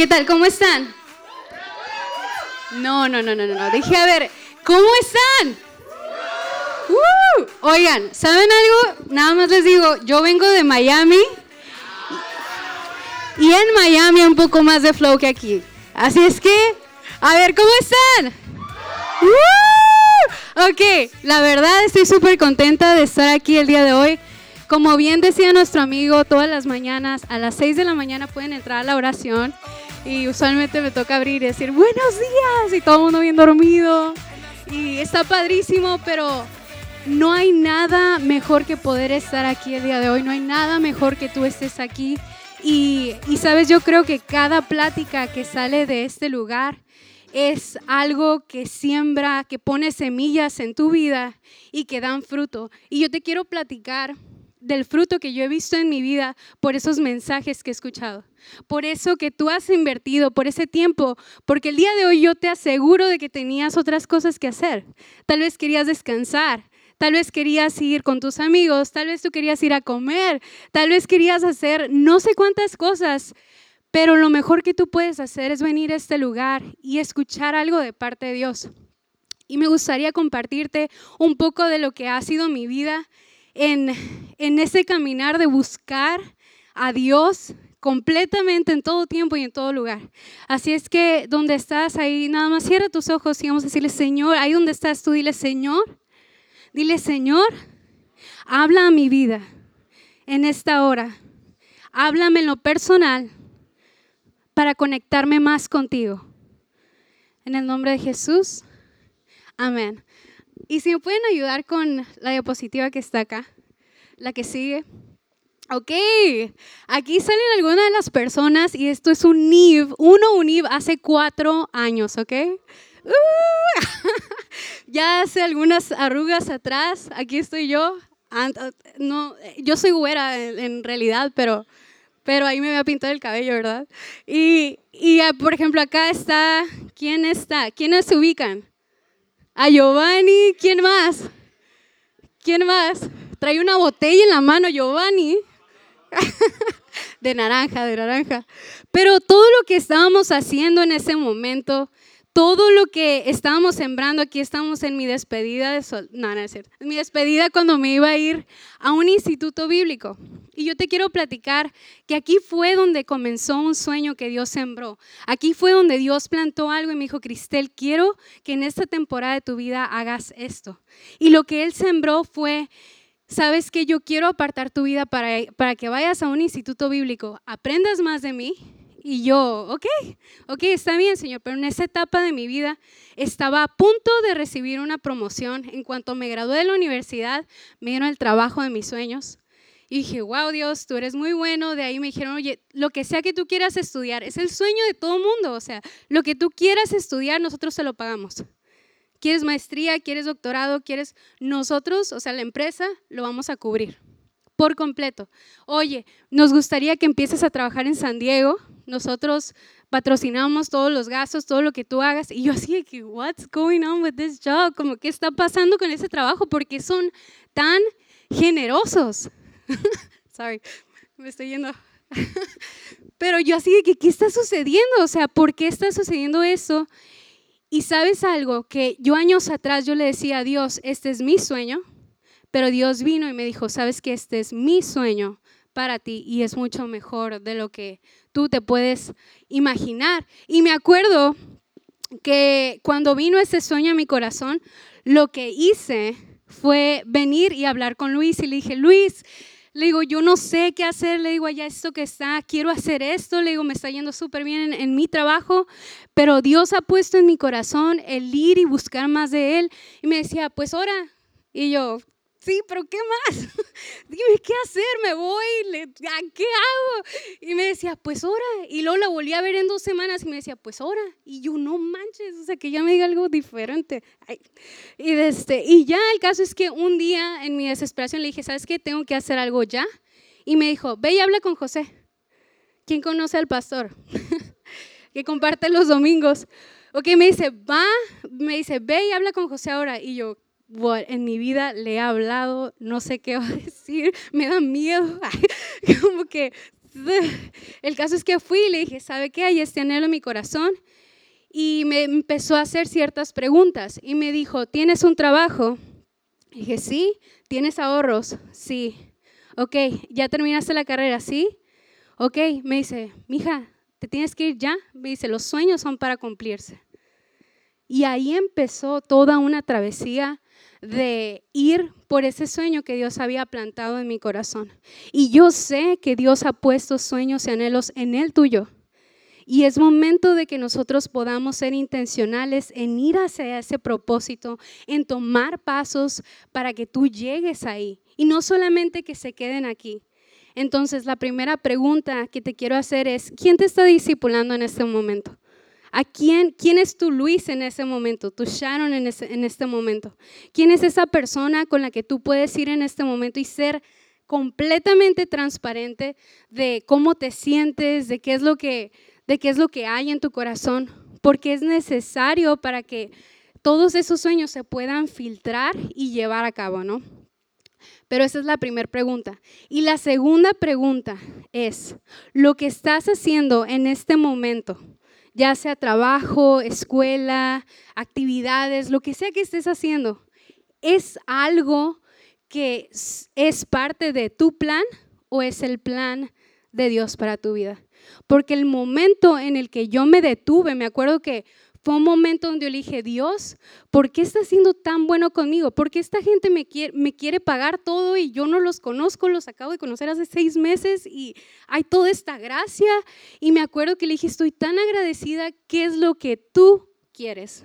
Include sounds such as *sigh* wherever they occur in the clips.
¿Qué tal? ¿Cómo están? No, no, no, no, no. Dije, a ver, ¿cómo están? Uh, oigan, ¿saben algo? Nada más les digo, yo vengo de Miami y en Miami un poco más de flow que aquí. Así es que, a ver, ¿cómo están? Uh, ok, la verdad estoy súper contenta de estar aquí el día de hoy. Como bien decía nuestro amigo, todas las mañanas a las 6 de la mañana pueden entrar a la oración y usualmente me toca abrir y decir buenos días y todo el mundo bien dormido. Y está padrísimo, pero no hay nada mejor que poder estar aquí el día de hoy, no hay nada mejor que tú estés aquí. Y, y sabes, yo creo que cada plática que sale de este lugar es algo que siembra, que pone semillas en tu vida y que dan fruto. Y yo te quiero platicar del fruto que yo he visto en mi vida por esos mensajes que he escuchado, por eso que tú has invertido, por ese tiempo, porque el día de hoy yo te aseguro de que tenías otras cosas que hacer. Tal vez querías descansar, tal vez querías ir con tus amigos, tal vez tú querías ir a comer, tal vez querías hacer no sé cuántas cosas, pero lo mejor que tú puedes hacer es venir a este lugar y escuchar algo de parte de Dios. Y me gustaría compartirte un poco de lo que ha sido mi vida en, ese caminar de buscar a Dios completamente en todo tiempo y en todo lugar. Así es que donde estás ahí, nada más cierra tus ojos y vamos a decirle, Señor, ahí donde estás tú, dile, Señor, dile, Señor, habla a mi vida en esta hora. Háblame en lo personal para conectarme más contigo. En el nombre de Jesús. Amén. Y si me pueden ayudar con la diapositiva que está acá, la que sigue. Ok, aquí salen algunas de las personas y esto es un NIV, uno un NIV hace cuatro años, ¿ok? Uh, *laughs* ya hace algunas arrugas atrás, aquí estoy yo. No, yo soy güera en, realidad, pero, pero ahí me voy a pintar el cabello, ¿verdad? Y, y ah, por ejemplo, acá está, ¿quién está? ¿Quiénes se ubican? A Giovanni, ¿quién más? ¿Quién más? Trae una botella en la mano, Giovanni. *laughs* de naranja, de naranja. Pero todo lo que estábamos haciendo en ese momento todo lo que estábamos sembrando, aquí estamos en mi despedida de sol, no, no es cierto, mi despedida cuando me iba a ir a un instituto bíblico. Y yo te quiero platicar que aquí fue donde comenzó un sueño que Dios sembró. Aquí fue donde Dios plantó algo y me dijo, Cristel, quiero que en esta temporada de tu vida hagas esto. Y lo que Él sembró fue sabes que yo quiero apartar tu vida para, para que vayas a un instituto bíblico, aprendas más de mí y yo, ok, ok, está bien, Señor, pero en esa etapa de mi vida estaba a punto de recibir una promoción. En cuanto me gradué de la universidad, me dieron el trabajo de mis sueños. Y dije, wow, Dios, tú eres muy bueno. De ahí me dijeron, oye, lo que sea que tú quieras estudiar, es el sueño de todo mundo. O sea, lo que tú quieras estudiar, nosotros se lo pagamos. ¿Quieres maestría? ¿Quieres doctorado? ¿Quieres? Nosotros, o sea, la empresa, lo vamos a cubrir por completo. Oye, nos gustaría que empieces a trabajar en San Diego. Nosotros patrocinamos todos los gastos, todo lo que tú hagas. Y yo así de que, what's going on with this job? Como, ¿qué está pasando con ese trabajo? Porque son tan generosos. *laughs* Sorry, me estoy yendo. *laughs* Pero yo así de que, ¿qué está sucediendo? O sea, ¿por qué está sucediendo eso? Y sabes algo, que yo años atrás yo le decía a Dios, este es mi sueño, pero Dios vino y me dijo, sabes que este es mi sueño para ti y es mucho mejor de lo que tú te puedes imaginar. Y me acuerdo que cuando vino ese sueño a mi corazón, lo que hice fue venir y hablar con Luis y le dije, Luis, le digo, yo no sé qué hacer, le digo, allá esto que está, quiero hacer esto, le digo, me está yendo súper bien en, mi trabajo, pero Dios ha puesto en mi corazón el ir y buscar más de Él. Y me decía, pues ora. Y yo, sí, pero ¿qué más? *laughs* Dime qué hacer, me voy, ¿qué hago? Y me decía, pues ora. Y luego la volví a ver en dos semanas y me decía, pues ora. Y yo, no manches, o sea, que ya me diga algo diferente. Y, este, y ya el caso es que un día en mi desesperación le dije, ¿sabes qué? Tengo que hacer algo ya. Y me dijo, ve y habla con José. ¿Quién conoce al pastor? *laughs* que comparte los domingos. Ok, me dice, va, me dice, ve y habla con José ahora. Y yo, en mi vida le he hablado, no sé qué va a *laughs* decir, me da miedo, *laughs* como que *laughs* el caso es que fui y le dije, ¿sabe qué? Hay este anhelo en mi corazón. Y me empezó a hacer ciertas preguntas y me dijo, ¿tienes un trabajo? Y dije, sí. ¿Tienes ahorros? Sí. Ok, ¿ya terminaste la carrera? Sí. Ok, me dice, mija, ¿te tienes que ir ya? Me dice, los sueños son para cumplirse. Y ahí empezó toda una travesía de ir por ese sueño que Dios había plantado en mi corazón. Y yo sé que Dios ha puesto sueños y anhelos en el tuyo. Y es momento de que nosotros podamos ser intencionales en ir hacia ese propósito, en tomar pasos para que tú llegues ahí. Y no solamente que se queden aquí. Entonces, la primera pregunta que te quiero hacer es, ¿quién te está discipulando en este momento? ¿A quién, quién es tu Luis en ese momento, tu Sharon en, en este momento? ¿Quién es esa persona con la que tú puedes ir en este momento y ser completamente transparente de cómo te sientes, de qué es lo que, de qué es lo que hay en tu corazón? Porque es necesario para que todos esos sueños se puedan filtrar y llevar a cabo, ¿no? Pero esa es la primera pregunta. Y la segunda pregunta es, lo que estás haciendo en este momento, ya sea trabajo, escuela, actividades, lo que sea que estés haciendo, ¿es algo que es parte de tu plan o es el plan de Dios para tu vida? Porque el momento en el que yo me detuve, me acuerdo que fue un momento donde yo le dije, Dios, ¿por qué estás siendo tan bueno conmigo? ¿Por qué esta gente me quiere, me quiere pagar todo y yo no los conozco? Los acabo de conocer hace seis meses y hay toda esta gracia. Y me acuerdo que le dije, estoy tan agradecida, ¿qué es lo que tú quieres?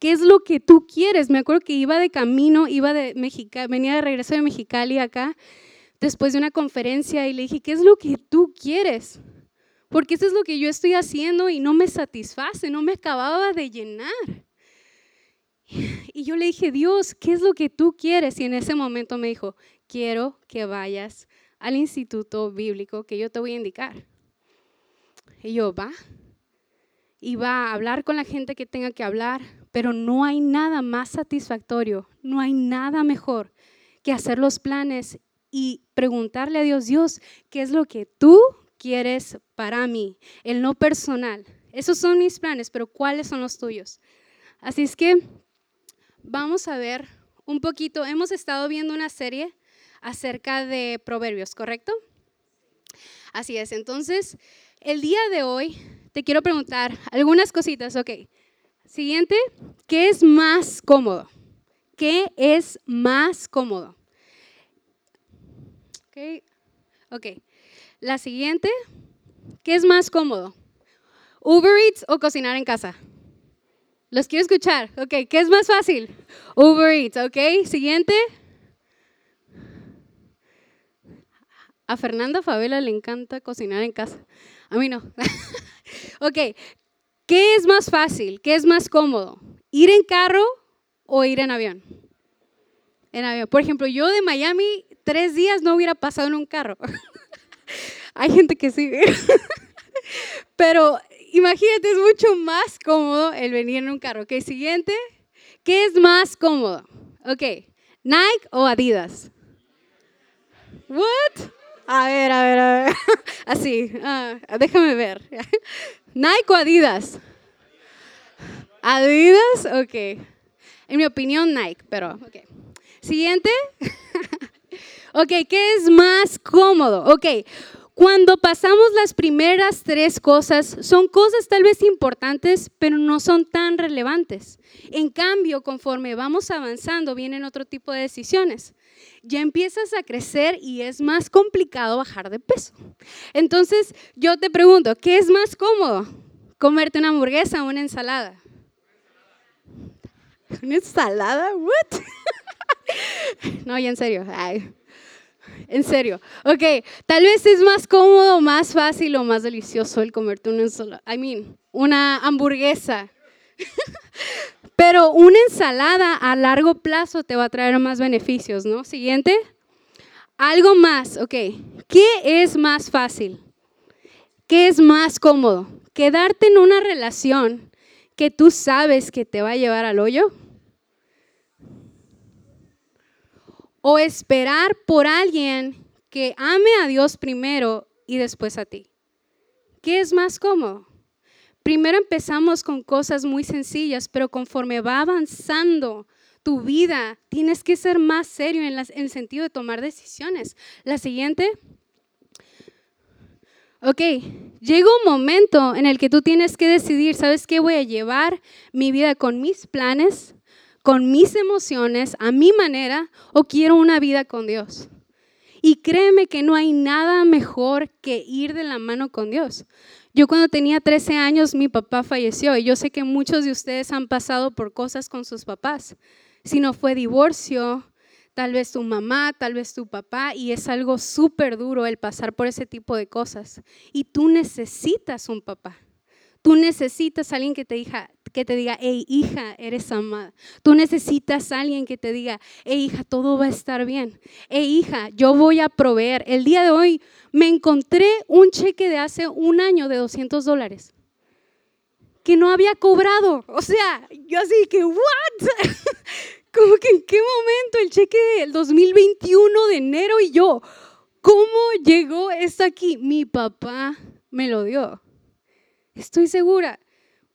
¿Qué es lo que tú quieres? Me acuerdo que iba de camino, iba de Mexicali, venía de regreso de Mexicali acá, después de una conferencia y le dije, ¿qué es lo que tú quieres? Porque eso es lo que yo estoy haciendo y no me satisface, no me acababa de llenar. Y yo le dije, Dios, ¿qué es lo que tú quieres? Y en ese momento me dijo, quiero que vayas al instituto bíblico que yo te voy a indicar. Y yo, va. Y va a hablar con la gente que tenga que hablar, pero no hay nada más satisfactorio, no hay nada mejor que hacer los planes y preguntarle a Dios, Dios, ¿qué es lo que tú quieres para mí, el no personal. Esos son mis planes, pero ¿cuáles son los tuyos? Así es que vamos a ver un poquito, hemos estado viendo una serie acerca de proverbios, ¿correcto? Así es, entonces el día de hoy te quiero preguntar algunas cositas, ok. Siguiente, ¿qué es más cómodo? ¿Qué es más cómodo? Ok, ok. La siguiente, ¿qué es más cómodo? ¿Uber Eats o cocinar en casa? Los quiero escuchar. Ok, ¿qué es más fácil? Uber Eats, ok. Siguiente. A Fernanda Favela le encanta cocinar en casa. A mí no. *laughs* ok, ¿qué es más fácil? ¿Qué es más cómodo? ¿Ir en carro o ir en avión? En avión. Por ejemplo, yo de Miami tres días no hubiera pasado en un carro. *laughs* Hay gente que sí. *laughs* Pero imagínate, es mucho más cómodo el venir en un carro. Ok, siguiente. ¿Qué es más cómodo? Ok, Nike o Adidas. What? A ver, a ver, a ver. *laughs* Así, ah, déjame ver. *laughs* Nike o Adidas. Adidas, ok. En mi opinión, Nike, pero ok. Siguiente. Ok, ¿qué es más cómodo? Ok, cuando pasamos las primeras tres cosas, son cosas tal vez importantes, pero no son tan relevantes. En cambio, conforme vamos avanzando, vienen otro tipo de decisiones. Ya empiezas a crecer y es más complicado bajar de peso. Entonces, yo te pregunto, ¿qué es más cómodo? ¿Comerte una hamburguesa o una ensalada? ¿Una ensalada? ¿What? *laughs* no, ya en serio. Ay. En serio. Ok, tal vez es más cómodo, más fácil o más delicioso el comerte una ensalada. I mean, una hamburguesa. *laughs* Pero una ensalada a largo plazo te va a traer más beneficios, ¿no? Siguiente. Algo más, ok. ¿Qué es más fácil? ¿Qué es más cómodo? ¿Quedarte en una relación que tú sabes que te va a llevar al hoyo? O esperar por alguien que ame a Dios primero y después a ti. ¿Qué es más cómodo? Primero empezamos con cosas muy sencillas, pero conforme va avanzando tu vida, tienes que ser más serio en, el sentido de tomar decisiones. La siguiente. Ok, llega un momento en el que tú tienes que decidir, ¿sabes qué? Voy a llevar mi vida con mis planes, con mis emociones, a mi manera, o quiero una vida con Dios. Y créeme que no hay nada mejor que ir de la mano con Dios. Yo cuando tenía 13 años mi papá falleció y yo sé que muchos de ustedes han pasado por cosas con sus papás. Si no fue divorcio, tal vez tu mamá, tal vez tu papá, y es algo súper duro el pasar por ese tipo de cosas. Y tú necesitas un papá. Tú necesitas alguien que te diga, que te diga, hey hija, eres amada. Tú necesitas a alguien que te diga, hey hija, todo va a estar bien. Hey hija, yo voy a proveer. El día de hoy me encontré un cheque de hace un año de 200 dólares que no había cobrado. O sea, yo así que, ¿what? *laughs* Como que en qué momento el cheque del 2021 de enero y yo, ¿cómo llegó esto aquí? Mi papá me lo dio. Estoy segura.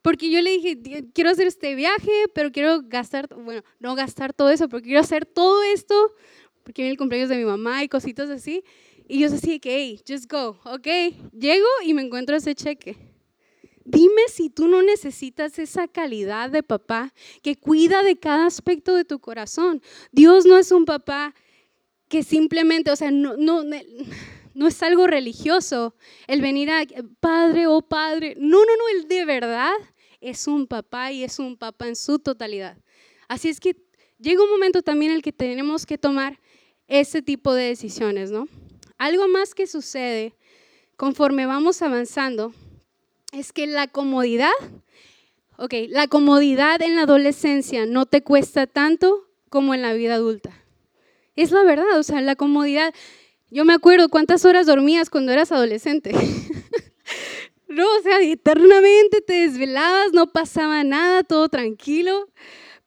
Porque yo le dije, quiero hacer este viaje, pero quiero gastar, bueno, no gastar todo eso, porque quiero hacer todo esto, porque viene el cumpleaños de mi mamá y cositas así. Y yo así que, hey, just go, ok. Llego y me encuentro ese cheque. Dime si tú no necesitas esa calidad de papá que cuida de cada aspecto de tu corazón. Dios no es un papá que simplemente, o sea, no, no, no es algo religioso el venir a padre oh padre. No, no, no, él de verdad es un papá y es un papá en su totalidad. Así es que llega un momento también en el que tenemos que tomar ese tipo de decisiones, ¿no? Algo más que sucede conforme vamos avanzando es que la comodidad, ok, la comodidad en la adolescencia no te cuesta tanto como en la vida adulta. Es la verdad, o sea, la comodidad, yo me acuerdo cuántas horas dormías cuando eras adolescente. *laughs* no, o sea, eternamente te desvelabas, no pasaba nada, todo tranquilo.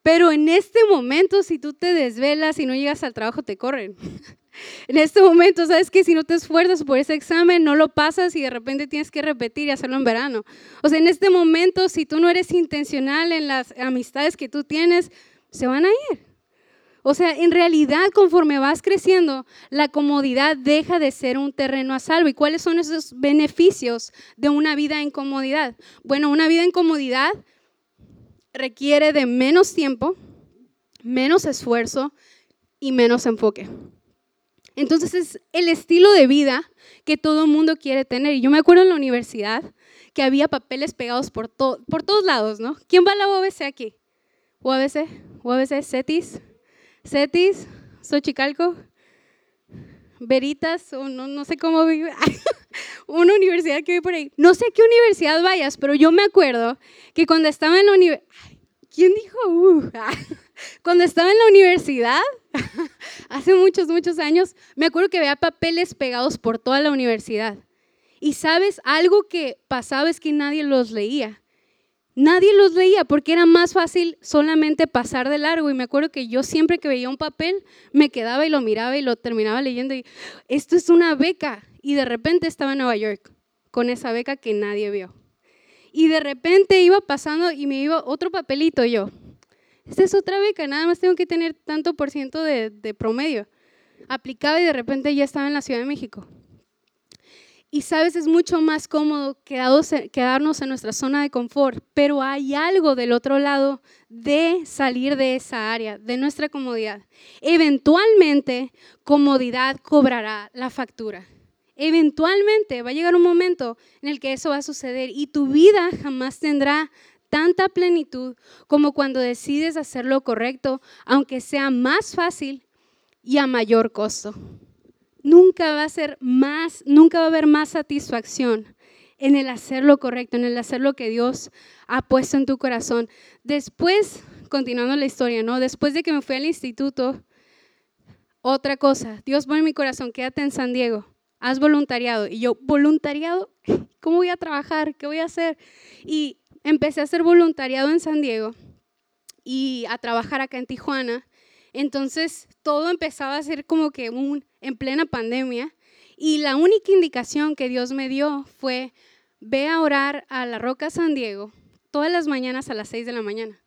Pero en este momento, si tú te desvelas y no llegas al trabajo, te corren. *laughs* en este momento, sabes que si no te esfuerzas por ese examen, no lo pasas y de repente tienes que repetir y hacerlo en verano. O sea, en este momento, si tú no eres intencional en las amistades que tú tienes, se van a ir. O sea, en realidad conforme vas creciendo, la comodidad deja de ser un terreno a salvo. ¿Y cuáles son esos beneficios de una vida en comodidad? Bueno, una vida en comodidad requiere de menos tiempo, menos esfuerzo y menos enfoque. Entonces es el estilo de vida que todo el mundo quiere tener. Y yo me acuerdo en la universidad que había papeles pegados por, todos lados, ¿no? ¿Quién va a la UABC aquí? UABC, UABC, CETIS, Cetis, Xochicalco, Veritas, o no, no sé cómo vive, *laughs* una universidad que vive por ahí. No sé qué universidad vayas, pero yo me acuerdo que cuando estaba en la universidad, ¿quién dijo? Uh, *laughs* cuando estaba en la universidad, *laughs* hace muchos, muchos años, me acuerdo que había papeles pegados por toda la universidad. Y sabes, algo que pasaba es que nadie los leía. Nadie los leía porque era más fácil solamente pasar de largo. Y me acuerdo que yo siempre que veía un papel me quedaba y lo miraba y lo terminaba leyendo. Y esto es una beca. Y de repente estaba en Nueva York con esa beca que nadie vio. Y de repente iba pasando y me iba otro papelito yo. Esta es otra beca, nada más tengo que tener tanto por ciento de, de promedio. Aplicaba y de repente ya estaba en la Ciudad de México. Y sabes, es mucho más cómodo quedarnos en nuestra zona de confort, pero hay algo del otro lado de salir de esa área, de nuestra comodidad. Eventualmente, comodidad cobrará la factura. Eventualmente va a llegar un momento en el que eso va a suceder y tu vida jamás tendrá tanta plenitud como cuando decides hacer lo correcto, aunque sea más fácil y a mayor costo nunca va a ser más, nunca va a haber más satisfacción en el hacer lo correcto, en el hacer lo que Dios ha puesto en tu corazón. Después, continuando la historia, ¿no? Después de que me fui al instituto, otra cosa, Dios pone en mi corazón, quédate en San Diego, haz voluntariado. Y yo, voluntariado, *laughs* ¿cómo voy a trabajar? ¿Qué voy a hacer? Y empecé a hacer voluntariado en San Diego y a trabajar acá en Tijuana. Entonces todo empezaba a ser como que un, en plena pandemia Y la única indicación que Dios me dio fue, ve a orar a la Roca San Diego todas las mañanas a las 6 de la mañana.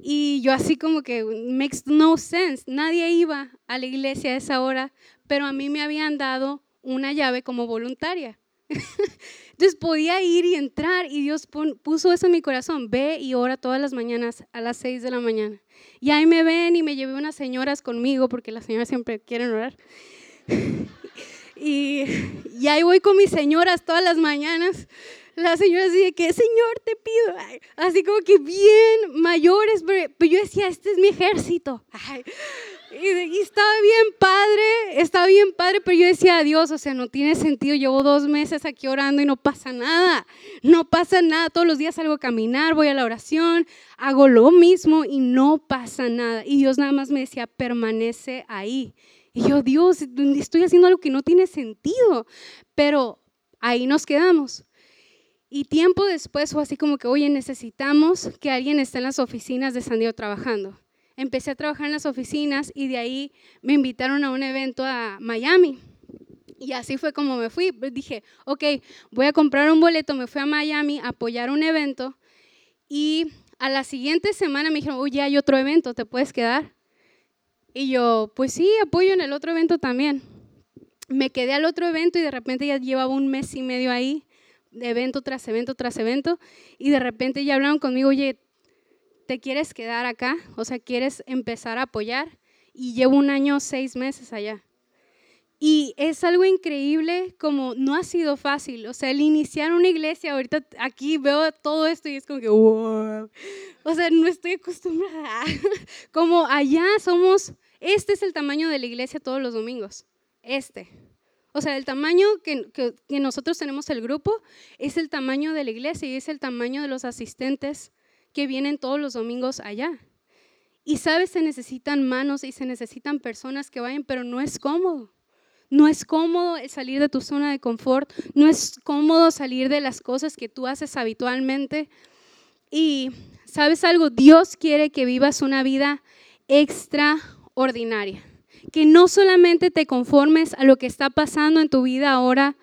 Y yo así como que, makes no sense, nadie iba a la iglesia a esa hora, pero a mí me habían dado una llave como voluntaria. *laughs* Entonces podía ir y entrar y Dios puso eso en mi corazón. Ve y ora todas las mañanas a las 6 de la mañana. Y ahí me ven y me llevé unas señoras conmigo porque las señoras siempre quieren orar. *laughs* y, y ahí voy con mis señoras todas las mañanas la señora decía que, Señor, te pido, así como que bien mayores, pero, yo decía, este es mi ejército. y, estaba bien padre, estaba bien padre, pero yo decía, Dios, o sea, no tiene sentido, llevo dos meses aquí orando y no pasa nada, no pasa nada, todos los días salgo a caminar, voy a la oración, hago lo mismo y no pasa nada. Y Dios nada más me decía, permanece ahí. Y yo, Dios, estoy haciendo algo que no tiene sentido, pero ahí nos quedamos. Y tiempo después fue así como que, oye, necesitamos que alguien esté en las oficinas de San Diego trabajando. Empecé a trabajar en las oficinas y de ahí me invitaron a un evento a Miami. Y así fue como me fui. Dije, ok, voy a comprar un boleto, me fui a Miami a apoyar un evento. Y a la siguiente semana me dijeron, oye, hay otro evento, ¿te puedes quedar? Y yo, pues sí, apoyo en el otro evento también. Me quedé al otro evento y de repente ya llevaba un mes y medio ahí evento tras evento tras evento, y de repente ya hablaron conmigo, oye, ¿te quieres quedar acá? O sea, ¿quieres empezar a apoyar? Y llevo un año, seis meses allá. Y es algo increíble como no ha sido fácil. O sea, el iniciar una iglesia, ahorita aquí veo todo esto y es como que, wow. O sea, no estoy acostumbrada. *laughs* Como allá somos, este es el tamaño de la iglesia todos los domingos. Este. O sea, el tamaño que, nosotros tenemos el grupo es el tamaño de la iglesia y es el tamaño de los asistentes que vienen todos los domingos allá. Y sabes, se necesitan manos y se necesitan personas que vayan, pero no es cómodo. No es cómodo salir de tu zona de confort, no es cómodo salir de las cosas que tú haces habitualmente. Y sabes algo, Dios quiere que vivas una vida extraordinaria que no solamente te conformes a lo que está pasando en tu vida ahora,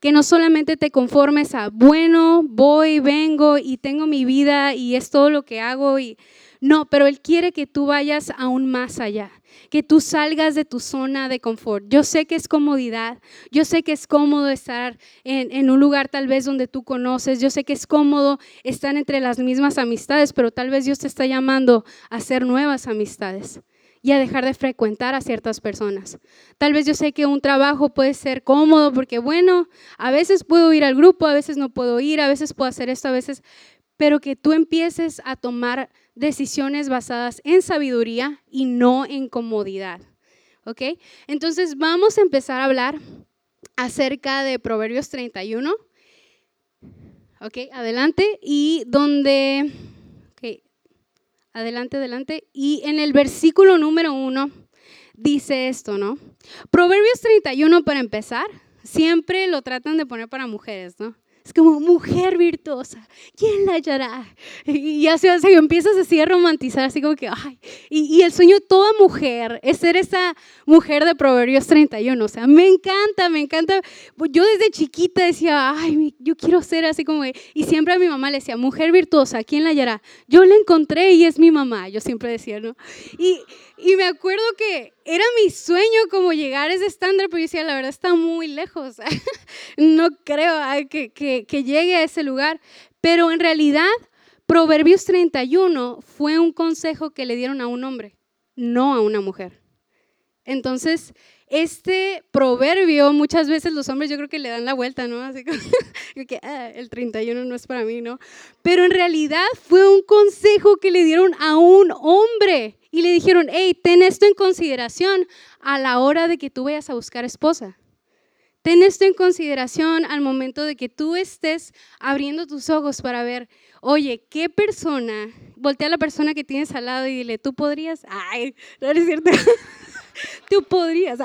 que no solamente te conformes a, bueno, voy, vengo y tengo mi vida y es todo lo que hago y no, pero Él quiere que tú vayas aún más allá, que tú salgas de tu zona de confort. Yo sé que es comodidad, yo sé que es cómodo estar en, en, un lugar tal vez donde tú conoces, yo sé que es cómodo estar entre las mismas amistades, pero tal vez Dios te está llamando a hacer nuevas amistades y a dejar de frecuentar a ciertas personas. Tal vez yo sé que un trabajo puede ser cómodo porque, bueno, a veces puedo ir al grupo, a veces no puedo ir, a veces puedo hacer esto, a veces, pero que tú empieces a tomar decisiones basadas en sabiduría y no en comodidad. ¿Ok? Entonces vamos a empezar a hablar acerca de Proverbios 31. ¿Ok? Adelante. Y donde Adelante, adelante. Y en el versículo número uno dice esto, ¿no? Proverbios 31 para empezar, siempre lo tratan de poner para mujeres, ¿no? Es como mujer virtuosa, ¿quién la hallará? Y ya se, se empiezas así a romantizar, así como que, ay, y, el sueño de toda mujer es ser esa mujer de Proverbios 31, o sea, me encanta, me encanta. Yo desde chiquita decía, ay, yo quiero ser así como, y siempre a mi mamá le decía, mujer virtuosa, ¿quién la hallará? Yo la encontré y es mi mamá, yo siempre decía, ¿no? Y, y me acuerdo que era mi sueño como llegar a ese estándar, pero yo decía, la verdad está muy lejos. *laughs* no creo que, que, que llegue a ese lugar. Pero en realidad, Proverbios 31 fue un consejo que le dieron a un hombre, no a una mujer. Entonces, este proverbio, muchas veces los hombres yo creo que le dan la vuelta, ¿no? Así *laughs* que ah, el 31 no es para mí, ¿no? Pero en realidad fue un consejo que le dieron a un hombre y le dijeron, hey, ten esto en consideración a la hora de que tú vayas a buscar esposa. Ten esto en consideración al momento de que tú estés abriendo tus ojos para ver, oye, ¿qué persona? Voltea a la persona que tienes al lado y dile, tú podrías, ay, no es cierto, *laughs* tú podrías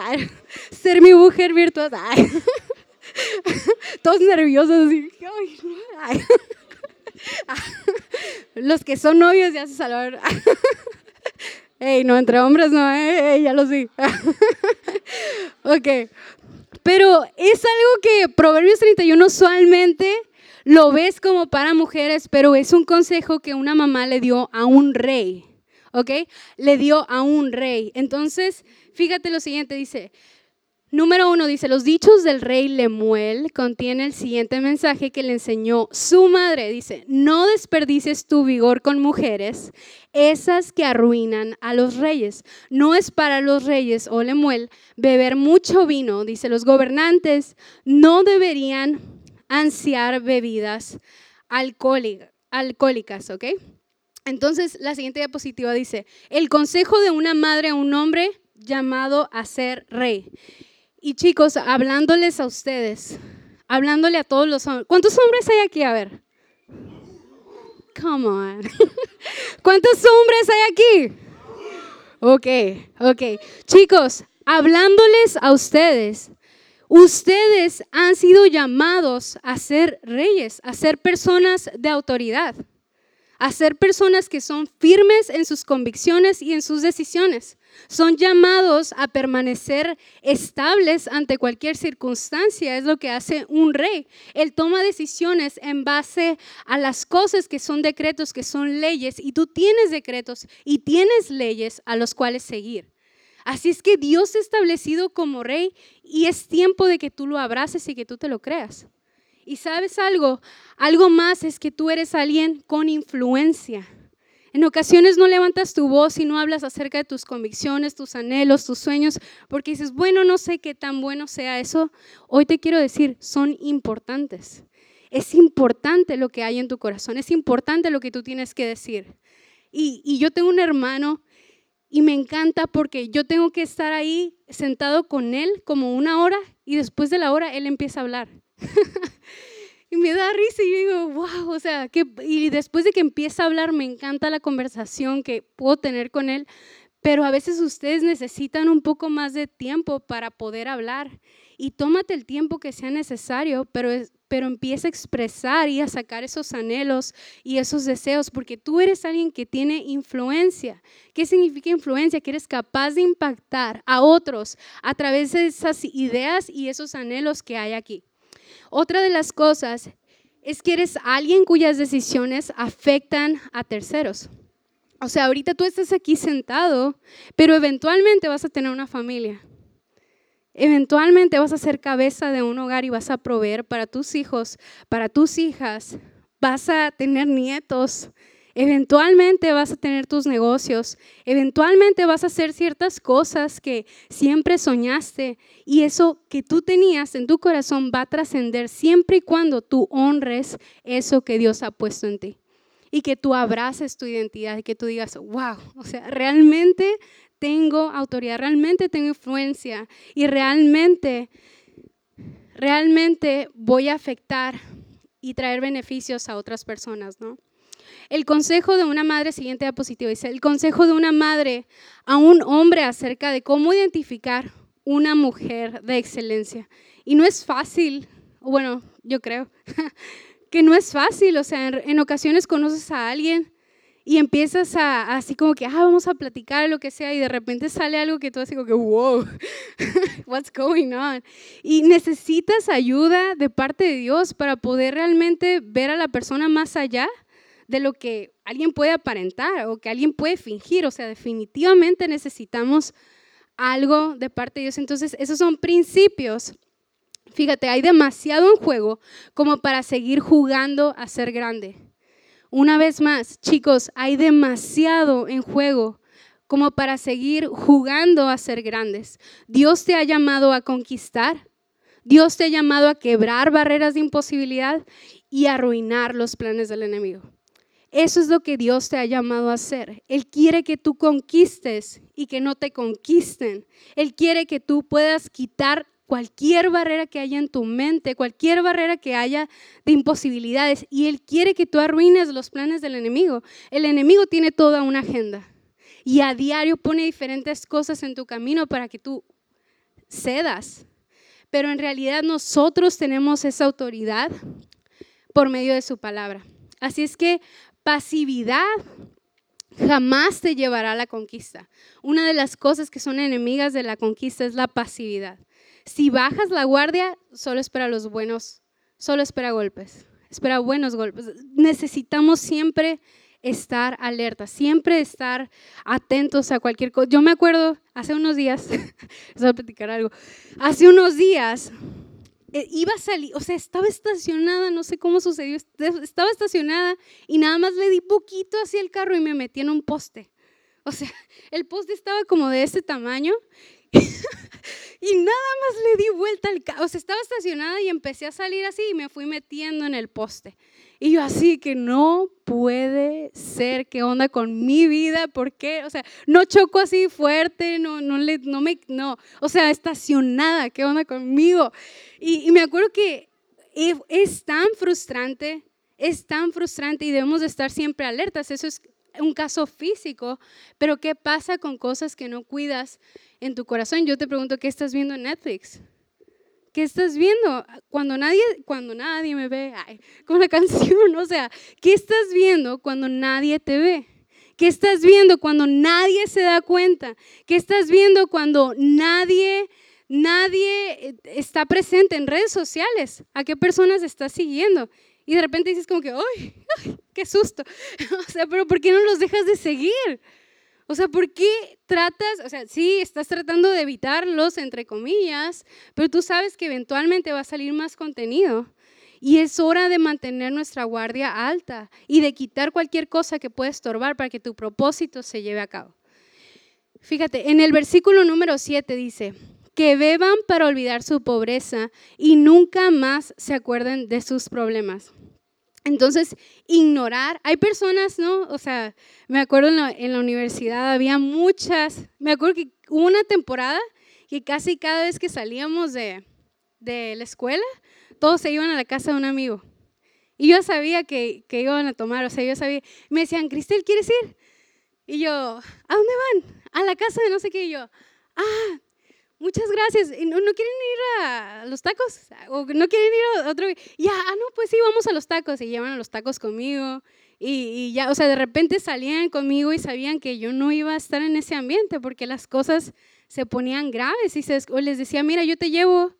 ser mi mujer virtuosa. *laughs* Todos nerviosos, así, ay, *laughs* Los que son novios ya se salvaron. Ey, no, entre hombres no, eh, ya lo sí. *laughs* ok. Pero es algo que Proverbios 31 usualmente lo ves como para mujeres, pero es un consejo que una mamá le dio a un rey, ¿ok? Le dio a un rey. Entonces, fíjate lo siguiente, dice, Número uno dice, los dichos del rey Lemuel contiene el siguiente mensaje que le enseñó su madre. Dice, no desperdices tu vigor con mujeres, esas que arruinan a los reyes. No es para los reyes o Lemuel beber mucho vino. Dice, los gobernantes no deberían ansiar bebidas alcohólicas, ¿ok? Entonces, la siguiente diapositiva dice, el consejo de una madre a un hombre llamado a ser rey. Y chicos, hablándoles a ustedes, hablándole a todos los hombres. ¿Cuántos hombres hay aquí? A ver. Come on. *laughs* ¿Cuántos hombres hay aquí? Ok, ok. Chicos, hablándoles a ustedes, ustedes han sido llamados a ser reyes, a ser personas de autoridad, a ser personas que son firmes en sus convicciones y en sus decisiones. Son llamados a permanecer estables ante cualquier circunstancia. Es lo que hace un rey. Él toma decisiones en base a las cosas que son decretos, que son leyes. Y tú tienes decretos y tienes leyes a los cuales seguir. Así es que Dios ha establecido como rey y es tiempo de que tú lo abraces y que tú te lo creas. Y sabes algo, algo más es que tú eres alguien con influencia. En ocasiones no levantas tu voz y no hablas acerca de tus convicciones, tus anhelos, tus sueños, porque dices, bueno, no sé qué tan bueno sea eso. Hoy te quiero decir, son importantes. Es importante lo que hay en tu corazón, es importante lo que tú tienes que decir. Y, yo tengo un hermano y me encanta porque yo tengo que estar ahí sentado con él como una hora y después de la hora él empieza a hablar. *laughs* Y me da risa y digo, wow, o sea, que, y después de que empieza a hablar, me encanta la conversación que puedo tener con él, pero a veces ustedes necesitan un poco más de tiempo para poder hablar. Y tómate el tiempo que sea necesario, pero, pero empieza a expresar y a sacar esos anhelos y esos deseos, porque tú eres alguien que tiene influencia. ¿Qué significa influencia? Que eres capaz de impactar a otros a través de esas ideas y esos anhelos que hay aquí. Otra de las cosas es que eres alguien cuyas decisiones afectan a terceros. O sea, ahorita tú estás aquí sentado, pero eventualmente vas a tener una familia. Eventualmente vas a ser cabeza de un hogar y vas a proveer para tus hijos, para tus hijas. Vas a tener nietos. Eventualmente vas a tener tus negocios, eventualmente vas a hacer ciertas cosas que siempre soñaste y eso que tú tenías en tu corazón va a trascender siempre y cuando tú honres eso que Dios ha puesto en ti y que tú abraces tu identidad y que tú digas, wow, o sea, realmente tengo autoridad, realmente tengo influencia y realmente, realmente voy a afectar y traer beneficios a otras personas, ¿no? El consejo de una madre, siguiente diapositiva, dice, el consejo de una madre a un hombre acerca de cómo identificar una mujer de excelencia. Y no es fácil, bueno, yo creo *laughs* que no es fácil, o sea, en, ocasiones conoces a alguien y empiezas a, así como que, ah, vamos a platicar lo que sea y de repente sale algo que tú así como que, wow, *laughs* what's going on? Y necesitas ayuda de parte de Dios para poder realmente ver a la persona más allá de lo que alguien puede aparentar o que alguien puede fingir. O sea, definitivamente necesitamos algo de parte de Dios. Entonces, esos son principios. Fíjate, hay demasiado en juego como para seguir jugando a ser grande. Una vez más, chicos, hay demasiado en juego como para seguir jugando a ser grandes. Dios te ha llamado a conquistar. Dios te ha llamado a quebrar barreras de imposibilidad y arruinar los planes del enemigo. Eso es lo que Dios te ha llamado a hacer. Él quiere que tú conquistes y que no te conquisten. Él quiere que tú puedas quitar cualquier barrera que haya en tu mente, cualquier barrera que haya de imposibilidades. Y Él quiere que tú arruines los planes del enemigo. El enemigo tiene toda una agenda y a diario pone diferentes cosas en tu camino para que tú cedas. Pero en realidad nosotros tenemos esa autoridad por medio de su palabra. Así es que pasividad jamás te llevará a la conquista. Una de las cosas que son enemigas de la conquista es la pasividad. Si bajas la guardia, solo espera los buenos, solo espera golpes, espera buenos golpes. Necesitamos siempre estar alerta, siempre estar atentos a cualquier cosa. Yo me acuerdo hace unos días, *laughs* voy a platicar algo, hace unos días iba a salir, o sea, estaba estacionada, no sé cómo sucedió, estaba estacionada y nada más le di poquito hacia el carro y me metí en un poste. O sea, *laughs* el poste estaba como de ese tamaño *laughs* y nada más le di vuelta al carro. O sea, estaba estacionada y empecé a salir así y me fui metiendo en el poste. Y yo así que no puede ser, ¿qué onda con mi vida? ¿Por qué? O sea, no choco así fuerte, no, no, le, no me, no, o sea, estacionada, ¿qué onda conmigo? Y, me acuerdo que es tan frustrante, es tan frustrante y debemos de estar siempre alertas. Eso es un caso físico, pero ¿qué pasa con cosas que no cuidas en tu corazón? Yo te pregunto, ¿qué estás viendo en Netflix? ¿Qué estás viendo? Cuando nadie, cuando nadie me ve, con la *laughs* canción, o sea, ¿qué estás viendo cuando nadie te ve? ¿Qué estás viendo cuando nadie se da cuenta? ¿Qué estás viendo cuando nadie, nadie eh, está presente en redes sociales? ¿A qué personas estás siguiendo? Y de repente dices como que, ¡ay! ay ¡Qué susto! *laughs* o sea, pero ¿por qué no los dejas de seguir? O sea, ¿por qué tratas, o sea, sí, estás tratando de evitarlos, entre comillas, pero tú sabes que eventualmente va a salir más contenido. Y es hora de mantener nuestra guardia alta y de quitar cualquier cosa que pueda estorbar para que tu propósito se lleve a cabo. Fíjate, en el versículo número 7 dice, que beban para olvidar su pobreza y nunca más se acuerden de sus problemas. Entonces, ignorar, hay personas, ¿no? O sea, me acuerdo en la, universidad había muchas, me acuerdo que hubo una temporada que casi cada vez que salíamos de, de la escuela, todos se iban a la casa de un amigo. Y yo sabía que, que iban a tomar, o sea, yo sabía, me decían, Cristel, ¿quieres ir? Y yo, ¿a dónde van? A la casa de no sé qué. Y yo, ah, muchas gracias. ¿No, ¿No, quieren ir a los tacos? ¿O no quieren ir a otro? Ya, ah, no, pues sí, vamos a los tacos. Y llevan a los tacos conmigo. Y, ya, o sea, de repente salían conmigo y sabían que yo no iba a estar en ese ambiente porque las cosas se ponían graves. Y o les decía, mira, yo te llevo.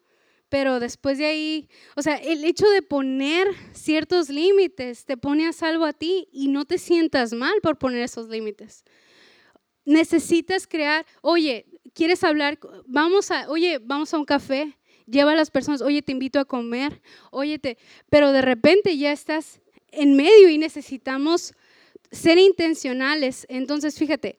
Pero después de ahí, o sea, el hecho de poner ciertos límites te pone a salvo a ti y no te sientas mal por poner esos límites necesitas crear, oye, ¿quieres hablar? Vamos a, oye, vamos a un café, lleva a las personas, oye, te invito a comer, oye, pero de repente ya estás en medio y necesitamos ser intencionales. Entonces, fíjate,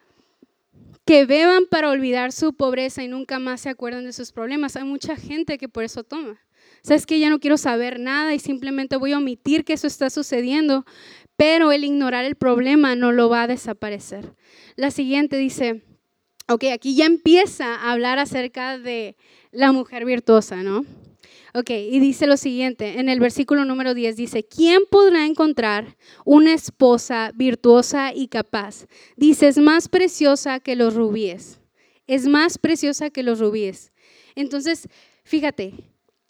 que beban para olvidar su pobreza y nunca más se acuerdan de sus problemas. Hay mucha gente que por eso toma. Sabes que ya no quiero saber nada y simplemente voy a omitir que eso está sucediendo, pero el ignorar el problema no lo va a desaparecer. La siguiente dice, ok, aquí ya empieza a hablar acerca de la mujer virtuosa, ¿no? Ok, y dice lo siguiente, en el versículo número 10 dice, ¿quién podrá encontrar una esposa virtuosa y capaz? Dice, es más preciosa que los rubíes, es más preciosa que los rubíes. Entonces, fíjate,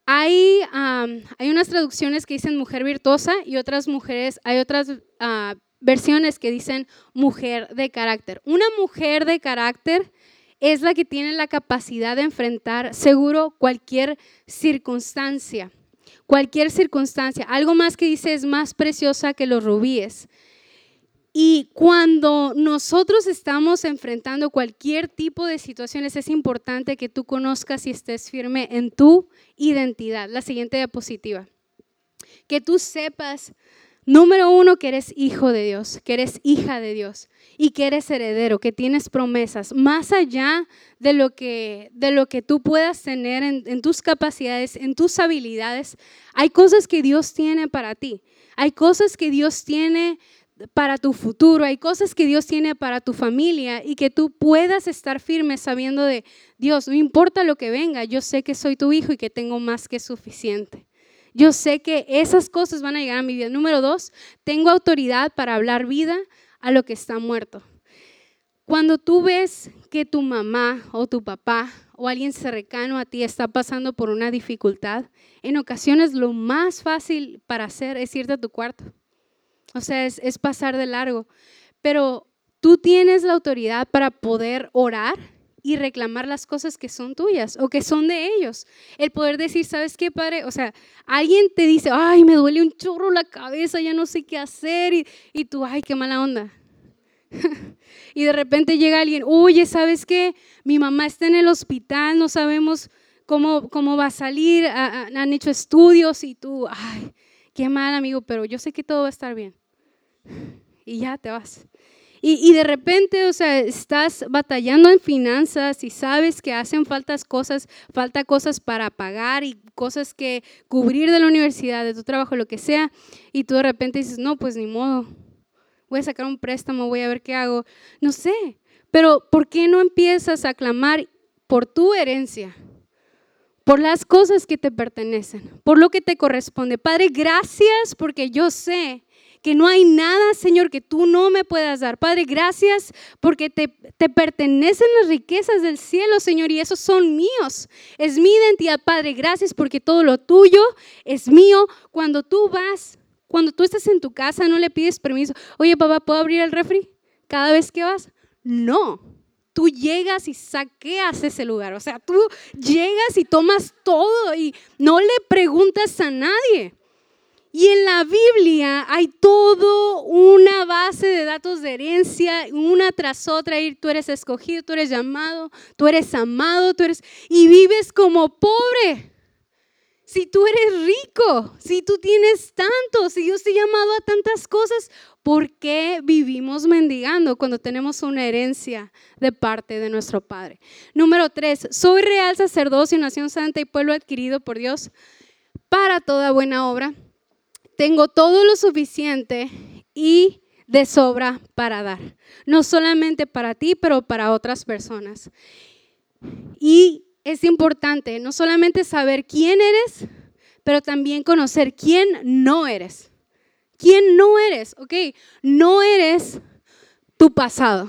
hay, hay unas traducciones que dicen mujer virtuosa y otras mujeres, hay otras uh, versiones que dicen mujer de carácter. Una mujer de carácter es la que tiene la capacidad de enfrentar seguro cualquier circunstancia. Cualquier circunstancia. Algo más que dice es más preciosa que los rubíes. Y cuando nosotros estamos enfrentando cualquier tipo de situaciones, es importante que tú conozcas y estés firme en tu identidad. La siguiente diapositiva. Que tú sepas Número uno, que eres hijo de Dios, que eres hija de Dios y que eres heredero, que tienes promesas, más allá de lo que, de lo que tú puedas tener en, en tus capacidades, en tus habilidades. Hay cosas que Dios tiene para ti, hay cosas que Dios tiene para tu futuro, hay cosas que Dios tiene para tu familia y que tú puedas estar firme sabiendo de Dios, no importa lo que venga, yo sé que soy tu hijo y que tengo más que suficiente. Yo sé que esas cosas van a llegar a mi vida. Número dos, tengo autoridad para hablar vida a lo que está muerto. Cuando tú ves que tu mamá o tu papá o alguien cercano a ti está pasando por una dificultad, en ocasiones lo más fácil para hacer es irte a tu cuarto. O sea, es, pasar de largo. Pero tú tienes la autoridad para poder orar y reclamar las cosas que son tuyas o que son de ellos. El poder decir, ¿sabes qué, padre? O sea, alguien te dice, ay, me duele un chorro la cabeza, ya no sé qué hacer. Y, y tú, ay, qué mala onda. *laughs* y de repente llega alguien, oye, ¿sabes qué? Mi mamá está en el hospital, no sabemos cómo, cómo va a salir, han hecho estudios y tú, ay, qué mal amigo, pero yo sé que todo va a estar bien. Y ya te vas. Y, de repente, o sea, estás batallando en finanzas y sabes que hacen faltas cosas, falta cosas para pagar y cosas que cubrir de la universidad, de tu trabajo, lo que sea, y tú de repente dices, no, pues ni modo, voy a sacar un préstamo, voy a ver qué hago. No sé, pero ¿por qué no empiezas a clamar por tu herencia? por las cosas que te pertenecen, por lo que te corresponde. Padre, gracias porque yo sé que no hay nada, Señor, que tú no me puedas dar. Padre, gracias porque te, te pertenecen las riquezas del cielo, Señor, y esos son míos. Es mi identidad, Padre. Gracias porque todo lo tuyo es mío. Cuando tú vas, cuando tú estás en tu casa, no le pides permiso. Oye, papá, ¿puedo abrir el refri cada vez que vas? No. Tú llegas y saqueas ese lugar. O sea, tú llegas y tomas todo y no le preguntas a nadie. Y en la Biblia hay todo una base de datos de herencia, una tras otra, y tú eres escogido, tú eres llamado, tú eres amado, tú eres y vives como pobre. Si tú eres rico, si tú tienes tanto, si Dios te ha llamado a tantas cosas, ¿por qué vivimos mendigando cuando tenemos una herencia de parte de nuestro Padre? Número tres, soy real sacerdocio, nación santa y pueblo adquirido por Dios para toda buena obra tengo todo lo suficiente y de sobra para dar. No solamente para ti, pero para otras personas. Y es importante no solamente saber quién eres, pero también conocer quién no eres. ¿Quién no eres? Ok, no eres tu pasado.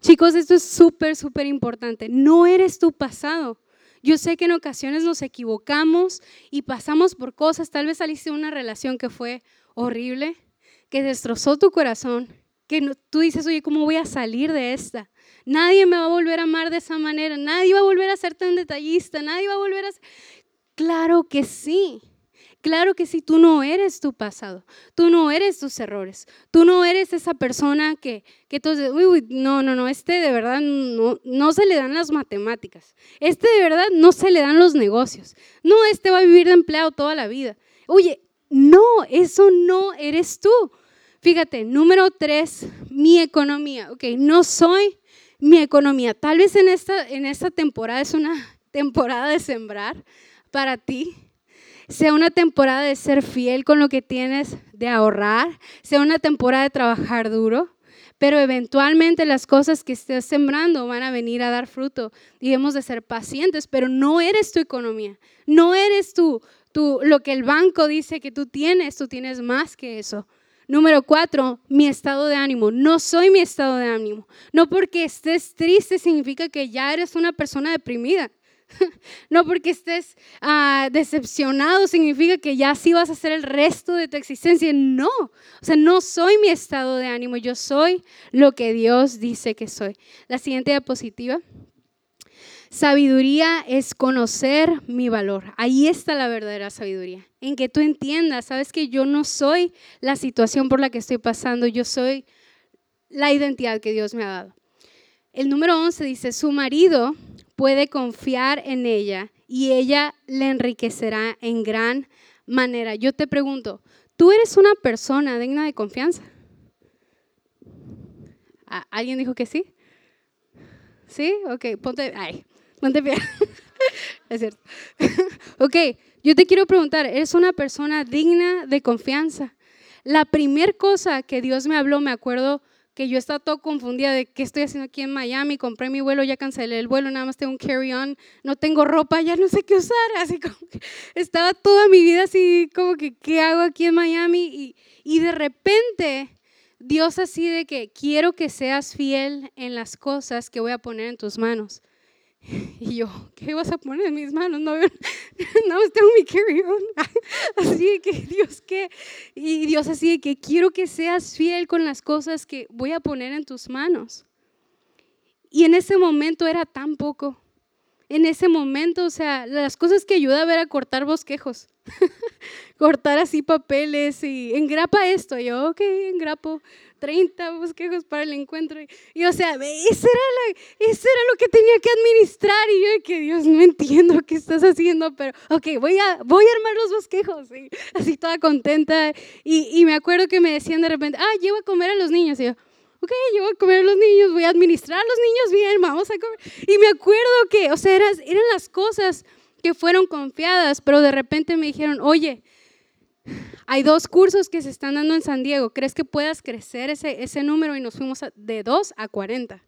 Chicos, esto es súper, súper importante. No eres tu pasado. Yo sé que en ocasiones nos equivocamos y pasamos por cosas, tal vez saliste de una relación que fue horrible, que destrozó tu corazón, que tú dices, oye, ¿cómo voy a salir de esta? Nadie me va a volver a amar de esa manera, nadie va a volver a ser tan detallista, nadie va a volver a ser... Claro que sí. Claro que si tú no eres tu pasado, tú no eres tus errores, tú no eres esa persona que, que dices, uy, uy, no, no, no, este de verdad no, no se le dan las matemáticas, este de verdad no se le dan los negocios, no, este va a vivir de empleado toda la vida. Oye, no, eso no eres tú. Fíjate, número tres, mi economía. Ok, no soy mi economía. Tal vez en esta, en esta temporada es una *laughs* temporada de sembrar para ti sea una temporada de ser fiel con lo que tienes, de ahorrar, sea una temporada de trabajar duro, pero eventualmente las cosas que estés sembrando van a venir a dar fruto y hemos de ser pacientes, pero no eres tu economía, no eres tú, tú lo que el banco dice que tú tienes, tú tienes más que eso. Número cuatro, mi estado de ánimo. No soy mi estado de ánimo. No porque estés triste significa que ya eres una persona deprimida. *laughs* No porque estés ah, decepcionado significa que ya sí vas a hacer el resto de tu existencia. No, o sea, no soy mi estado de ánimo, yo soy lo que Dios dice que soy. La siguiente diapositiva. Sabiduría es conocer mi valor. Ahí está la verdadera sabiduría. En que tú entiendas, sabes que yo no soy la situación por la que estoy pasando, yo soy la identidad que Dios me ha dado. El número 11 dice, su marido puede confiar en ella y ella le enriquecerá en gran manera. Yo te pregunto, ¿tú eres una persona digna de confianza? ¿Alguien dijo que sí? ¿Sí? Ok, ponte, ay, ponte pie. *laughs* es cierto. *laughs* ok, yo te quiero preguntar, ¿eres una persona digna de confianza? La primera cosa que Dios me habló, me acuerdo que yo estaba todo confundida de qué estoy haciendo aquí en Miami, compré mi vuelo, ya cancelé el vuelo, nada más tengo un carry-on, no tengo ropa, ya no sé qué usar, *laughs* así como que estaba toda mi vida así como que, ¿qué hago aquí en Miami? Y, y de repente Dios así de que quiero que seas fiel en las cosas que voy a poner en tus manos. *laughs* Y yo, ¿qué vas a poner en mis manos? No, *laughs* no tengo mi carry-on. *laughs* Así que, Dios, ¿qué? Y Dios así que quiero que seas fiel con las cosas que voy a poner en tus manos. Y en ese momento era tan poco. En ese momento, o sea, las cosas que ayuda a ver a cortar bosquejos. cortar así papeles y engrapa esto. Yo, ok, engrapo 30 bosquejos para el encuentro. Y, o sea, eso era, eso era lo que tenía que administrar. Y yo, que Dios, no entiendo qué estás haciendo, pero ok, voy a, voy a armar los bosquejos. así toda contenta. Y, y, me acuerdo que me decían de repente, ah, llevo a comer a los niños. Y yo, ok, yo voy a comer a los niños, voy a administrar a los niños bien, vamos a comer. Y me acuerdo que, o sea, eran, eran las cosas que fueron confiadas, pero de repente me dijeron, oye, hay dos cursos que se están dando en San Diego, ¿crees que puedas crecer ese, ese número? Y nos fuimos de 2 a 40.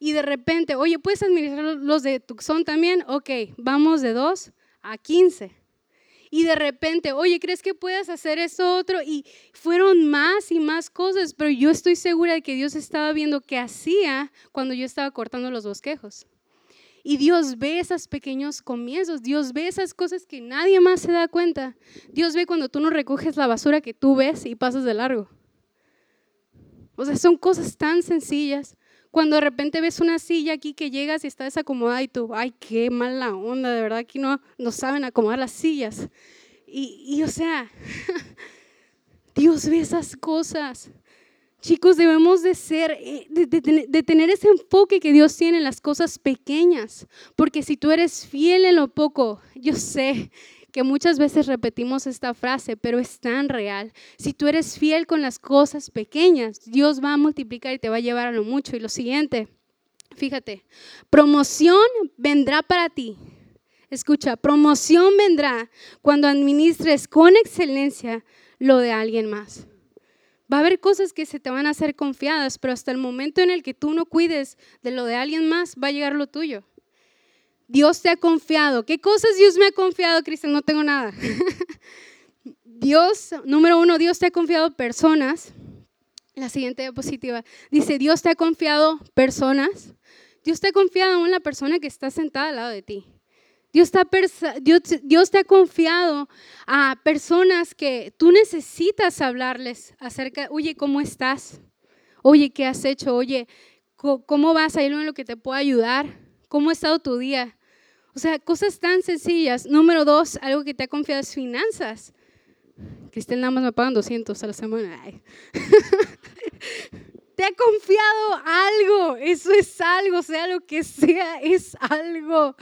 Y de repente, oye, ¿puedes administrar los de Tucson también? Ok, vamos de 2 a 15 y de repente, oye, ¿crees que puedas hacer eso otro? Y fueron más y más cosas, pero yo estoy segura de que Dios estaba viendo qué hacía cuando yo estaba cortando los bosquejos. Y Dios ve esos pequeños comienzos, Dios ve esas cosas que nadie más se da cuenta. Dios ve cuando tú no recoges la basura que tú ves y pasas de largo. O sea, son cosas tan sencillas. Cuando de repente ves una silla aquí que llegas y está desacomodada y tú, ay, qué mala onda, de verdad aquí no, no saben acomodar las sillas. Y, y o sea, *laughs* Dios ve esas cosas. Chicos, debemos de ser, eh, de, tener ese enfoque que Dios tiene en las cosas pequeñas, porque si tú eres fiel en lo poco, yo sé que muchas veces repetimos esta frase, pero es tan real. Si tú eres fiel con las cosas pequeñas, Dios va a multiplicar y te va a llevar a lo mucho. Y lo siguiente, fíjate, promoción vendrá para ti. Escucha, promoción vendrá cuando administres con excelencia lo de alguien más. Va a haber cosas que se te van a hacer confiadas, pero hasta el momento en el que tú no cuides de lo de alguien más, va a llegar lo tuyo. Dios te ha confiado. ¿Qué cosas Dios me ha confiado, Cristian? No tengo nada. *laughs* Dios, número uno, Dios te ha confiado personas. La siguiente diapositiva dice, Dios te ha confiado personas. Dios te ha confiado a una persona que está sentada al lado de ti. Dios te, ha confiado a personas que tú necesitas hablarles acerca, oye, ¿cómo estás? Oye, ¿qué has hecho? Oye, ¿cómo vas? ¿Hay algo en lo que te pueda ayudar? ¿Cómo ha estado tu día? O sea, cosas tan sencillas. Número dos, algo que te ha confiado es finanzas. Cristel nada más me pagan 200 a la semana. *laughs* te ha confiado algo, eso es algo, sea lo que sea, es algo.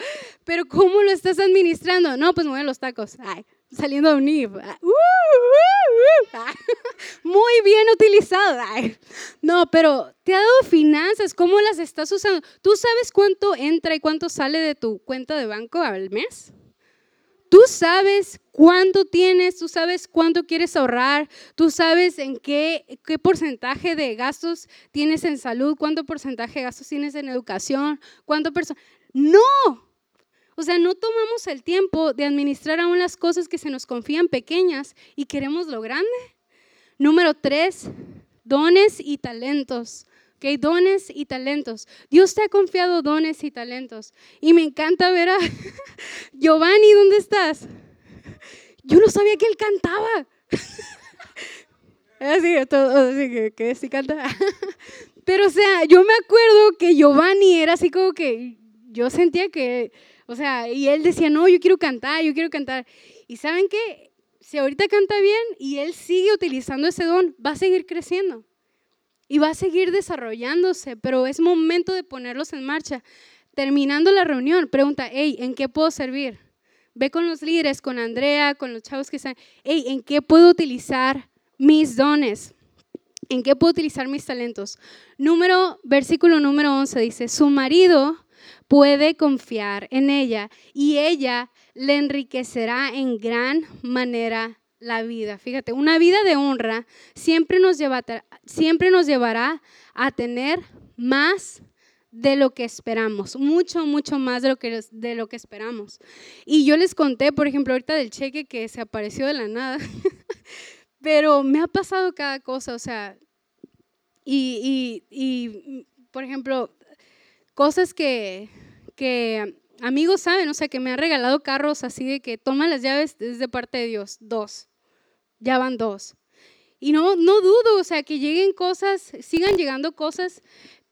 Pero ¿cómo lo estás administrando? No, pues mueve los tacos. Ay, saliendo de un NIF. Ah, uh, uh, uh, *laughs* muy bien utilizado. No, pero te ha dado finanzas, ¿cómo las estás usando? ¿Tú sabes cuánto entra y cuánto sale de tu cuenta de banco al mes? Tú sabes cuánto tienes, tú sabes cuánto quieres ahorrar, tú sabes en qué, qué porcentaje de gastos tienes en salud, cuánto porcentaje de gastos tienes en educación, cuánto. No, o sea, no tomamos el tiempo de administrar aún las cosas que se nos confían pequeñas y queremos lo grande. Número tres, dones y talentos. ¿Ok? Dones y talentos. Dios te ha confiado dones y talentos. Y me encanta ver a *laughs* Giovanni, ¿dónde estás? Yo no sabía que él cantaba. *laughs* Así, así que, que sí canta. *laughs* Pero, o sea, yo me acuerdo que Giovanni era así como que yo sentía que o sea, y él decía, no, yo quiero cantar, yo quiero cantar. Y saben qué, si ahorita canta bien y él sigue utilizando ese don, va a seguir creciendo y va a seguir desarrollándose, pero es momento de ponerlos en marcha. Terminando la reunión, pregunta, hey, ¿en qué puedo servir? Ve con los líderes, con Andrea, con los chavos que están, hey, ¿en qué puedo utilizar mis dones? ¿En qué puedo utilizar mis talentos? Número, versículo número 11 dice, su marido puede confiar en ella y ella le enriquecerá en gran manera la vida. Fíjate, una vida de honra siempre nos, siempre nos llevará a tener más de lo que esperamos, mucho, mucho más de lo, que, de lo que esperamos. Y yo les conté, por ejemplo, ahorita del cheque que se apareció de la nada, *laughs* pero me ha pasado cada cosa, o sea, y, y, y por ejemplo, cosas que, que amigos saben, o sea, que me han regalado carros así de que toma las llaves desde parte de Dios, dos, ya van dos. Y no, no dudo, o sea, que lleguen cosas, sigan llegando cosas,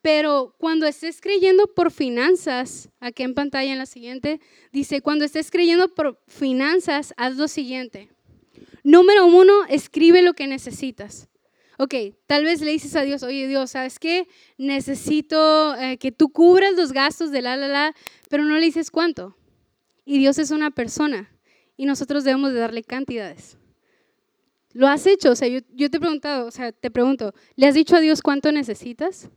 Pero cuando estés creyendo por finanzas, aquí en pantalla en la siguiente, dice, cuando estés creyendo por finanzas, haz lo siguiente. Número uno, escribe lo que necesitas. Ok, tal vez le dices a Dios, oye Dios, ¿sabes qué? Necesito eh, que tú cubras los gastos de la, la, la, pero no le dices cuánto. Y Dios es una persona y nosotros debemos de darle cantidades. ¿Lo has hecho? O sea, yo, te he preguntado, o sea, te pregunto, ¿le has dicho a Dios cuánto necesitas?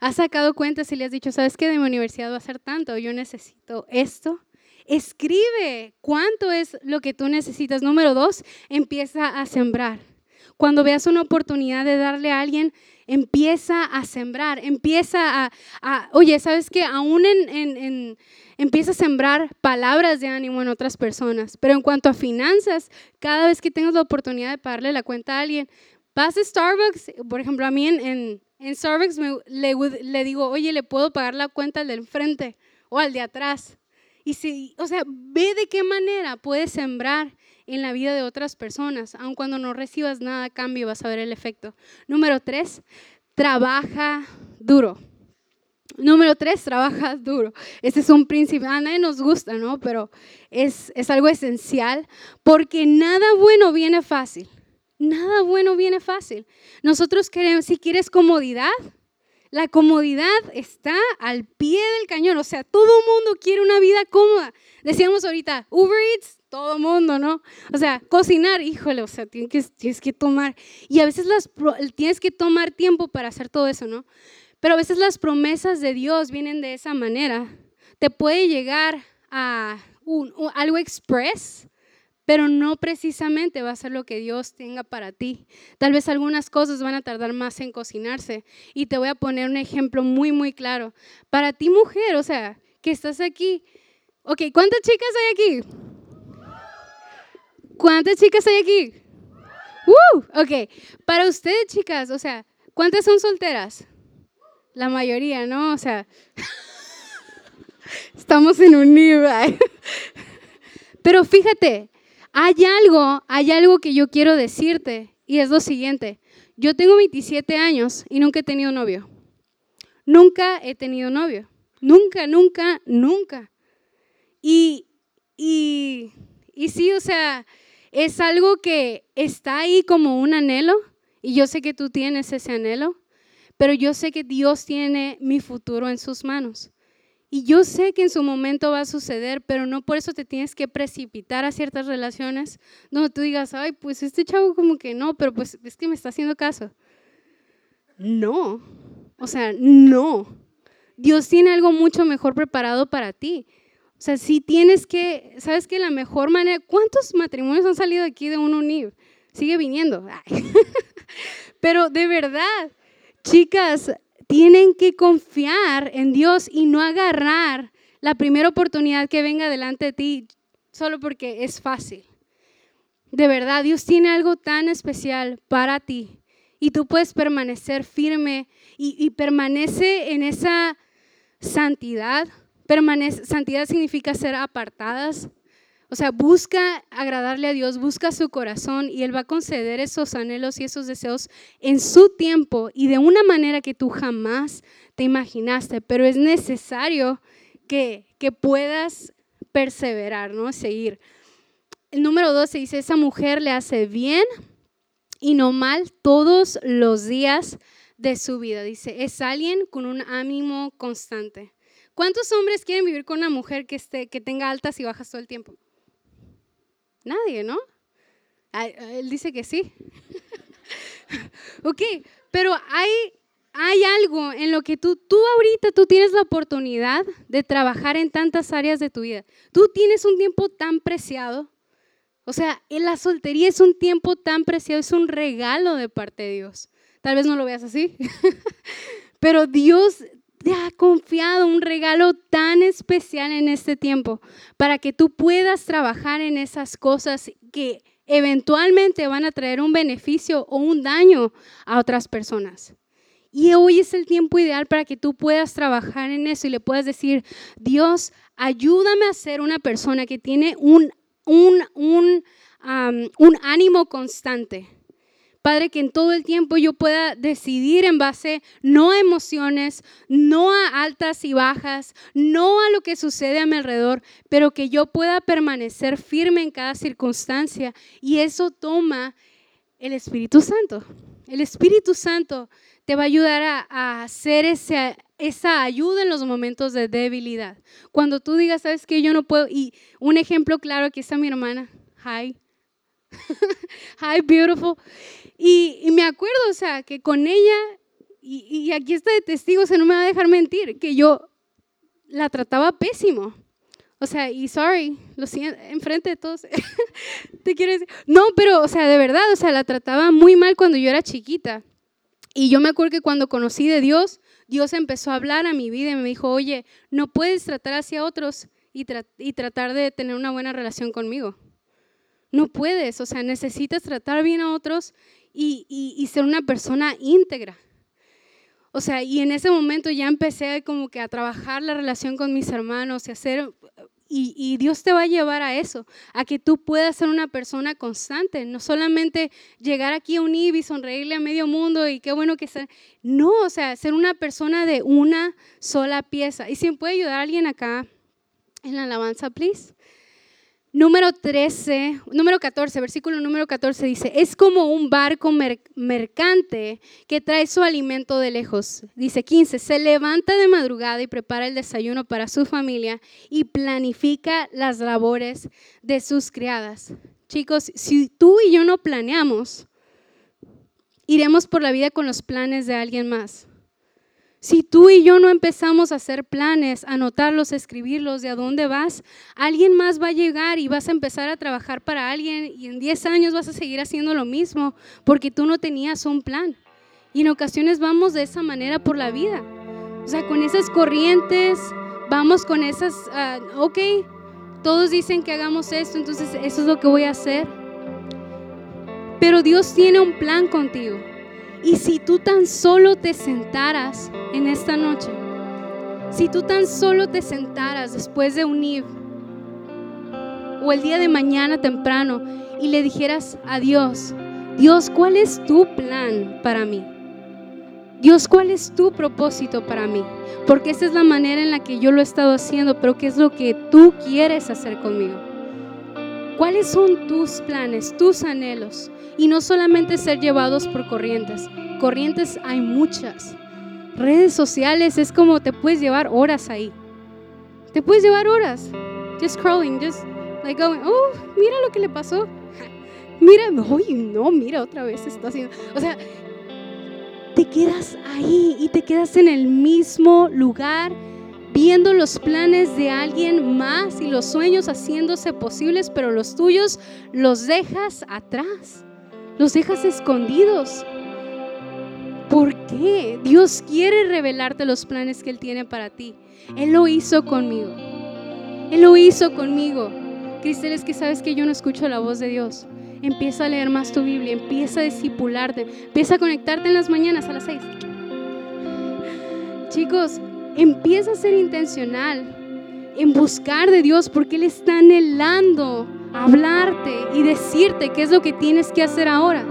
¿Has sacado cuentas y le has dicho, sabes qué? de mi universidad va a ser tanto, yo necesito esto? Escribe cuánto es lo que tú necesitas. Número dos, empieza a sembrar. Cuando veas una oportunidad de darle a alguien, empieza a sembrar, empieza a, oye, ¿sabes qué? Aún en, empieza a sembrar palabras de ánimo en otras personas. Pero en cuanto a finanzas, cada vez que tengas la oportunidad de pagarle la cuenta a alguien, vas a Starbucks, por ejemplo, a mí en, en, Starbucks le, le, digo, oye, ¿le puedo pagar la cuenta al del enfrente o al de atrás? Y si, o sea, ve de qué manera puedes sembrar en la vida de otras personas, aun cuando no recibas nada a cambio, vas a ver el efecto. Número tres, trabaja duro. Número tres, trabaja duro. Este es un principio, a nadie nos gusta, ¿no? Pero es, es algo esencial porque nada bueno viene fácil. Nada bueno viene fácil. Nosotros queremos, si quieres comodidad, la comodidad está al pie del cañón. O sea, todo mundo quiere una vida cómoda. Decíamos ahorita, Uber Eats, todo mundo, ¿no? O sea, cocinar, híjole, o sea, tienes que, tienes que tomar. Y a veces las, tienes que tomar tiempo para hacer todo eso, ¿no? Pero a veces las promesas de Dios vienen de esa manera. Te puede llegar a un, algo express, pero no precisamente va a ser lo que Dios tenga para ti. Tal vez algunas cosas van a tardar más en cocinarse. Y te voy a poner un ejemplo muy, muy claro. Para ti, mujer, o sea, que estás aquí. Ok, ¿cuántas chicas hay aquí? ¿Cuántas chicas hay aquí? Uh, ok, para ustedes, chicas, o sea, ¿cuántas son solteras? La mayoría, ¿no? O sea, *laughs* estamos en un nivel. *laughs* Pero fíjate, hay algo, hay algo que yo quiero decirte y es lo siguiente. Yo tengo 27 años y nunca he tenido novio. Nunca he tenido novio. Nunca, nunca, nunca. Y, y, y sí, o sea, es algo que está ahí como un anhelo y yo sé que tú tienes ese anhelo, pero yo sé que Dios tiene mi futuro en sus manos. Y yo sé que en su momento va a suceder, pero no por eso te tienes que precipitar a ciertas relaciones donde tú digas, ay, pues este chavo como que no, pero pues es que me está haciendo caso. No, o sea, no. Dios tiene algo mucho mejor preparado para ti. O sea, si tienes que, sabes que la mejor manera, ¿cuántos matrimonios han salido aquí de un UNIV? Sigue viniendo. *laughs* Pero de verdad, chicas, tienen que confiar en Dios y no agarrar la primera oportunidad que venga delante de ti solo porque es fácil. De verdad, Dios tiene algo tan especial para ti y tú puedes permanecer firme y, permanece en esa santidad. Permanece, santidad significa ser apartadas, o sea, busca agradarle a Dios, busca su corazón y Él va a conceder esos anhelos y esos deseos en su tiempo y de una manera que tú jamás te imaginaste. Pero es necesario que, que puedas perseverar, ¿no? Seguir. El número 12 dice, esa mujer le hace bien y no mal todos los días de su vida. Dice, es alguien con un ánimo constante. ¿Cuántos hombres quieren vivir con una mujer que, esté, que tenga altas y bajas todo el tiempo? Nadie, ¿no? Él dice que sí. *laughs* ok, pero hay, hay algo en lo que tú, tú ahorita, tú tienes la oportunidad de trabajar en tantas áreas de tu vida. Tú tienes un tiempo tan preciado. O sea, en la soltería es un tiempo tan preciado, es un regalo de parte de Dios. Tal vez no lo veas así, *laughs* pero Dios te ha confiado un regalo tan especial en este tiempo para que tú puedas trabajar en esas cosas que eventualmente van a traer un beneficio o un daño a otras personas. Y hoy es el tiempo ideal para que tú puedas trabajar en eso y le puedas decir, Dios, ayúdame a ser una persona que tiene un, un, un, un ánimo constante Padre, que en todo el tiempo yo pueda decidir en base no a emociones, no a altas y bajas, no a lo que sucede a mi alrededor, pero que yo pueda permanecer firme en cada circunstancia. Y eso toma el Espíritu Santo. El Espíritu Santo te va a ayudar a, hacer esa ayuda en los momentos de debilidad. Cuando tú digas, sabes que yo no puedo, y un ejemplo claro, aquí está mi hermana, hi, *laughs* hi, beautiful. Y, me acuerdo, o sea, que con ella, y, aquí está de testigo, se no me va a dejar mentir, que yo la trataba pésimo. O sea, y sorry, lo siento, enfrente de todos, *laughs* te quiero decir. No, pero, o sea, de verdad, o sea, la trataba muy mal cuando yo era chiquita. Y yo me acuerdo que cuando conocí de Dios, Dios empezó a hablar a mi vida y me dijo, oye, no puedes tratar hacia otros y, y tratar de tener una buena relación conmigo. No puedes, o sea, necesitas tratar bien a otros y, ser una persona íntegra. O sea, y en ese momento ya empecé como que a trabajar la relación con mis hermanos y hacer, y, Dios te va a llevar a eso, a que tú puedas ser una persona constante, no solamente llegar aquí a un y sonreírle a medio mundo y qué bueno que sea, no, o sea, ser una persona de una sola pieza. Y si puede ayudar alguien acá en la alabanza, please. Número 13, número 14, versículo número 14 dice, es como un barco mercante que trae su alimento de lejos. Dice 15, se levanta de madrugada y prepara el desayuno para su familia y planifica las labores de sus criadas. Chicos, si tú y yo no planeamos, iremos por la vida con los planes de alguien más. Si tú y yo no empezamos a hacer planes, anotarlos, escribirlos, de a dónde vas, alguien más va a llegar y vas a empezar a trabajar para alguien y en 10 años vas a seguir haciendo lo mismo porque tú no tenías un plan. Y en ocasiones vamos de esa manera por la vida. O sea, con esas corrientes, vamos con esas, ah, ok, todos dicen que hagamos esto, entonces eso es lo que voy a hacer. Pero Dios tiene un plan contigo. Y si tú tan solo te sentaras en esta noche, si tú tan solo te sentaras después de unir o el día de mañana temprano y le dijeras a Dios, Dios, ¿cuál es tu plan para mí? Dios, ¿cuál es tu propósito para mí? Porque esa es la manera en la que yo lo he estado haciendo, pero ¿qué es lo que tú quieres hacer conmigo? ¿Cuáles son tus planes, tus anhelos? Y no solamente ser llevados por corrientes. Corrientes hay muchas. Redes sociales es como te puedes llevar horas ahí. Te puedes llevar horas. Just scrolling, just like going, oh, mira lo que le pasó. *laughs* Mira, uy, no, mira, otra vez está haciendo. O sea, te quedas ahí y te quedas en el mismo lugar viendo los planes de alguien más y los sueños haciéndose posibles, pero los tuyos los dejas atrás, los dejas escondidos. ¿Por qué? Dios quiere revelarte los planes que Él tiene para ti. Él lo hizo conmigo. Él lo hizo conmigo. Cristel, es que sabes que yo no escucho la voz de Dios. Empieza a leer más tu Biblia, empieza a discipularte, empieza a conectarte en las mañanas a las seis. Chicos, Empieza a ser intencional en buscar de Dios porque Él está anhelando hablarte y decirte qué es lo que tienes que hacer ahora.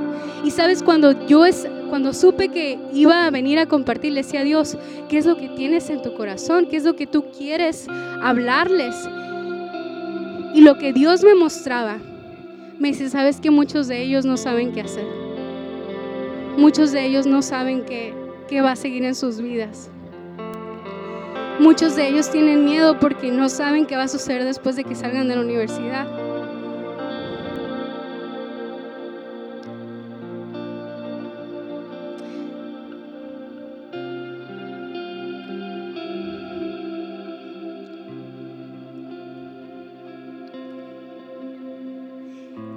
Y sabes, cuando yo es, cuando supe que iba a venir a compartir, le decía a Dios, ¿qué es lo que tienes en tu corazón? ¿Qué es lo que tú quieres hablarles? Y lo que Dios me mostraba, me dice, ¿sabes que muchos de ellos no saben qué hacer? Muchos de ellos no saben qué, qué va a seguir en sus vidas. Muchos de ellos tienen miedo porque no saben qué va a suceder después de que salgan de la universidad.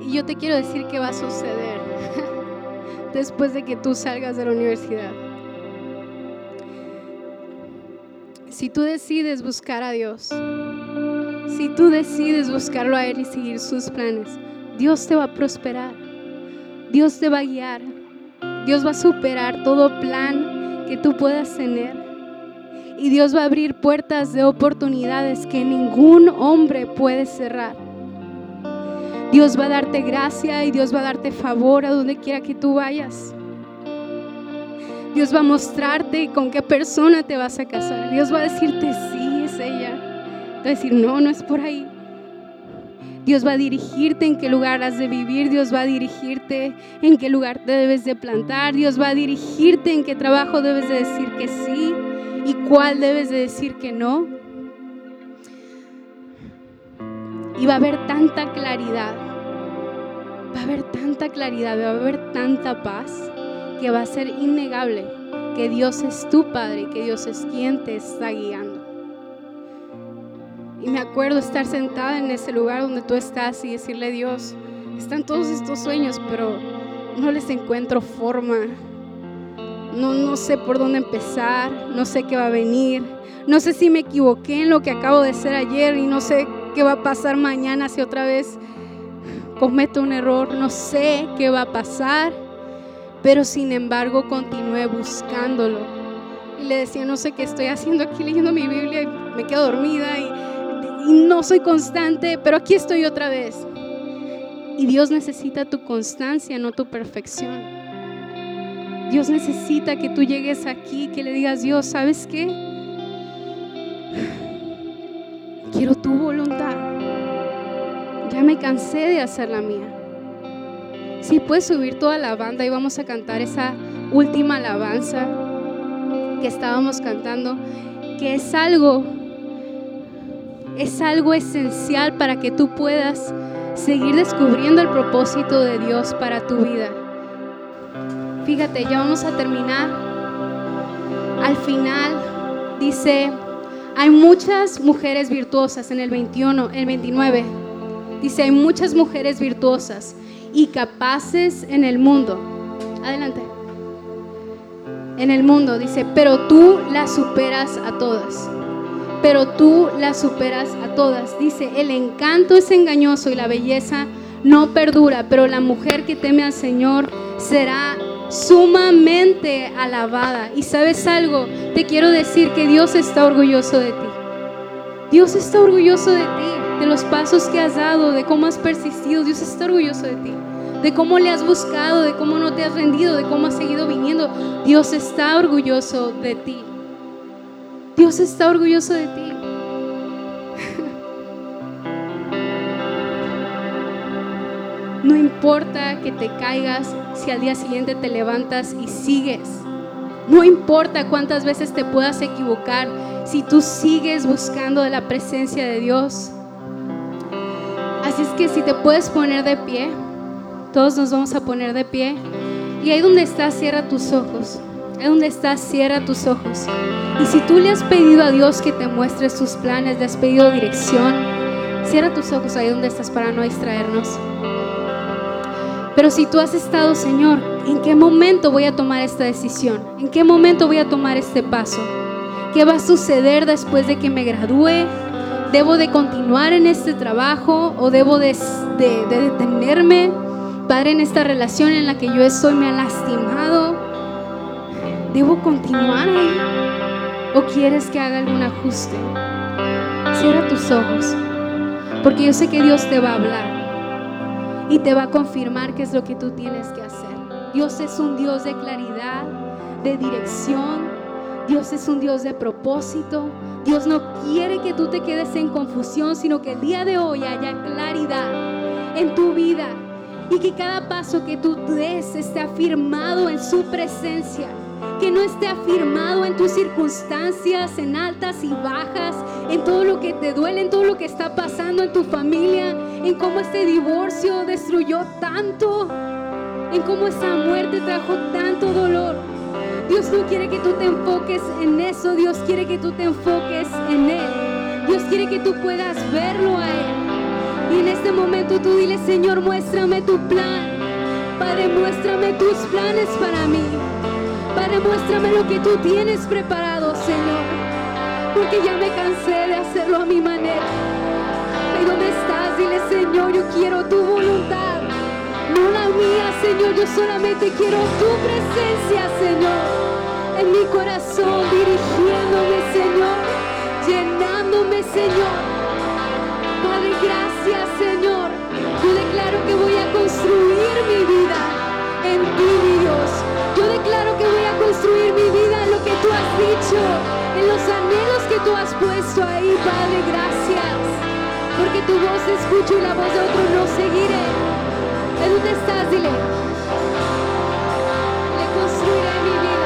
Y yo te quiero decir qué va a suceder *laughs* después de que tú salgas de la universidad. Si tú decides buscar a Dios, si tú decides buscarlo a Él y seguir sus planes, Dios te va a prosperar. Dios te va a guiar. Dios va a superar todo plan que tú puedas tener. Y Dios va a abrir puertas de oportunidades que ningún hombre puede cerrar. Dios va a darte gracia y Dios va a darte favor a donde quiera que tú vayas. Dios va a mostrarte con qué persona te vas a casar. Dios va a decirte, sí, es ella. Va a decir, no, no es por ahí. Dios va a dirigirte en qué lugar has de vivir, Dios va a dirigirte en qué lugar te debes de plantar, Dios va a dirigirte en qué trabajo debes de decir que sí y cuál debes de decir que no. Y va a haber tanta claridad, va a haber tanta claridad, va a haber tanta paz que va a ser innegable que Dios es tu Padre, que Dios es quien te está guiando. Y me acuerdo estar sentada en ese lugar donde tú estás y decirle, Dios, están todos estos sueños, pero no les encuentro forma. No, no sé por dónde empezar, no sé qué va a venir, no sé si me equivoqué en lo que acabo de hacer ayer y no sé qué va a pasar mañana si otra vez cometo un error, no sé qué va a pasar, pero sin embargo continué buscándolo. Y le decía, no sé qué estoy haciendo aquí leyendo mi Biblia y me quedo dormida y y no soy constante, pero aquí estoy otra vez. Y Dios necesita tu constancia, no tu perfección. Dios necesita que tú llegues aquí, que le digas, Dios, ¿sabes qué? Quiero tu voluntad. Ya me cansé de hacer la mía. Si puedes subir toda la banda y vamos a cantar esa última alabanza que estábamos cantando, que es algo es algo esencial para que tú puedas seguir descubriendo el propósito de Dios para tu vida. Fíjate, ya vamos a terminar. Al final dice, hay muchas mujeres virtuosas en el 21, el 29. Dice, hay muchas mujeres virtuosas y capaces en el mundo. Adelante. En el mundo dice, pero tú las superas a todas pero tú las superas a todas. Dice, el encanto es engañoso y la belleza no perdura, pero la mujer que teme al Señor será sumamente alabada. Y sabes algo, te quiero decir que Dios está orgulloso de ti. Dios está orgulloso de ti, de los pasos que has dado, de cómo has persistido. Dios está orgulloso de ti, de cómo le has buscado, de cómo no te has rendido, de cómo has seguido viniendo. Dios está orgulloso de ti. Dios está orgulloso de ti. *laughs* No importa que te caigas si al día siguiente te levantas y sigues. No importa cuántas veces te puedas equivocar si tú sigues buscando la presencia de Dios. Así es que si te puedes poner de pie, todos nos vamos a poner de pie. Y ahí donde estás, cierra tus ojos. Ahí donde estás, cierra tus ojos. Y si tú le has pedido a Dios que te muestre sus planes, le has pedido dirección, cierra tus ojos ahí donde estás para no distraernos. Pero si tú has estado, Señor, ¿en qué momento voy a tomar esta decisión? ¿En qué momento voy a tomar este paso? ¿Qué va a suceder después de que me gradúe? ¿Debo de continuar en este trabajo o debo de, de detenerme? Padre, en esta relación en la que yo estoy me ha lastimado. ¿Debo continuar ahí? ¿O quieres que haga algún ajuste? Cierra tus ojos, porque yo sé que Dios te va a hablar y te va a confirmar qué es lo que tú tienes que hacer. Dios es un Dios de claridad, de dirección. Dios es un Dios de propósito. Dios no quiere que tú te quedes en confusión, sino que el día de hoy haya claridad en tu vida y que cada paso que tú des esté afirmado en su presencia que no esté afirmado en tus circunstancias, en altas y bajas, en todo lo que te duele, en todo lo que está pasando en tu familia, en cómo este divorcio destruyó tanto, en cómo esa muerte trajo tanto dolor. Dios no quiere que tú te enfoques en eso, Dios quiere que tú te enfoques en Él. Dios quiere que tú puedas verlo a Él. Y en este momento tú dile, Señor, muéstrame tu plan. Padre, muéstrame tus planes para mí. Padre, muéstrame lo que tú tienes preparado, Señor. Porque ya me cansé de hacerlo a mi manera. ¿Y dónde estás? Dile, Señor, yo quiero tu voluntad. No la mía, Señor. Yo solamente quiero tu presencia, Señor. En mi corazón, dirigiéndome, Señor. Llenándome, Señor. mi vida en ti, Dios. Yo declaro que voy a construir mi vida en lo que tú has dicho, en los anhelos que tú has puesto ahí, Padre, gracias. Porque tu voz escucho y la voz de otro no seguiré. ¿En dónde estás? Dile. Le construiré mi vida.